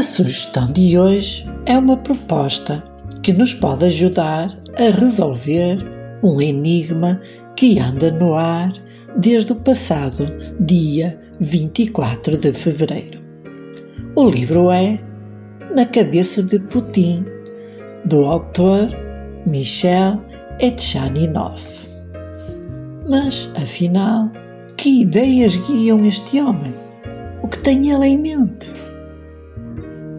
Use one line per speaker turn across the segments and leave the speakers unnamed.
A sugestão de hoje é uma proposta que nos pode ajudar a resolver um enigma que anda no ar desde o passado dia 24 de fevereiro. O livro é Na Cabeça de Putin, do autor Michel Etchaninov. Mas, afinal, que ideias guiam este homem? O que tem ele em mente?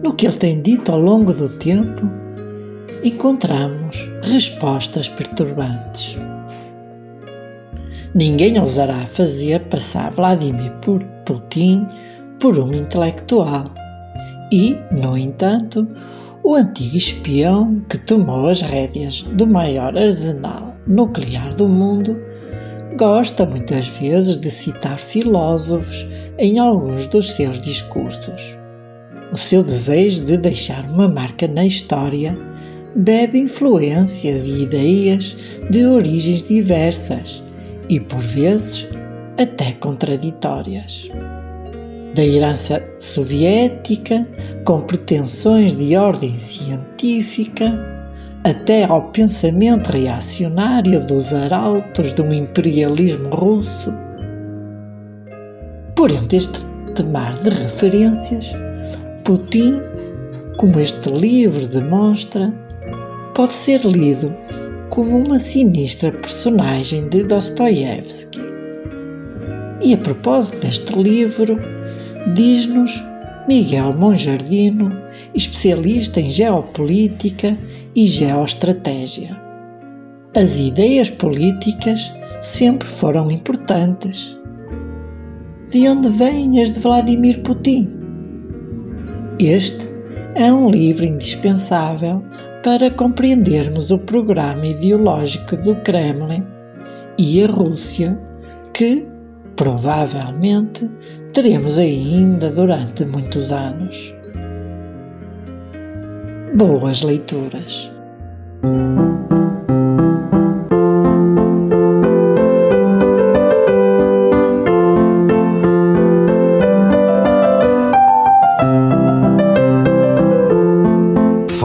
No que ele tem dito ao longo do tempo, encontramos respostas perturbantes. Ninguém ousará fazer passar Vladimir Putin por um intelectual. E, no entanto, o antigo espião que tomou as rédeas do maior arsenal nuclear do mundo gosta muitas vezes de citar filósofos em alguns dos seus discursos. O seu desejo de deixar uma marca na história bebe influências e ideias de origens diversas e, por vezes, até contraditórias. Da herança soviética, com pretensões de ordem científica, até ao pensamento reacionário dos arautos do imperialismo russo. Por entre este temar de referências, Putin, como este livro demonstra, pode ser lido como uma sinistra personagem de Dostoiévski. E a propósito deste livro, diz-nos Miguel Monjardino, especialista em geopolítica e geoestratégia. As ideias políticas sempre foram importantes. De onde vêm as de Vladimir Putin? Este é um livro indispensável para compreendermos o programa ideológico do Kremlin e a Rússia, que, provavelmente, teremos ainda durante muitos anos. Boas leituras!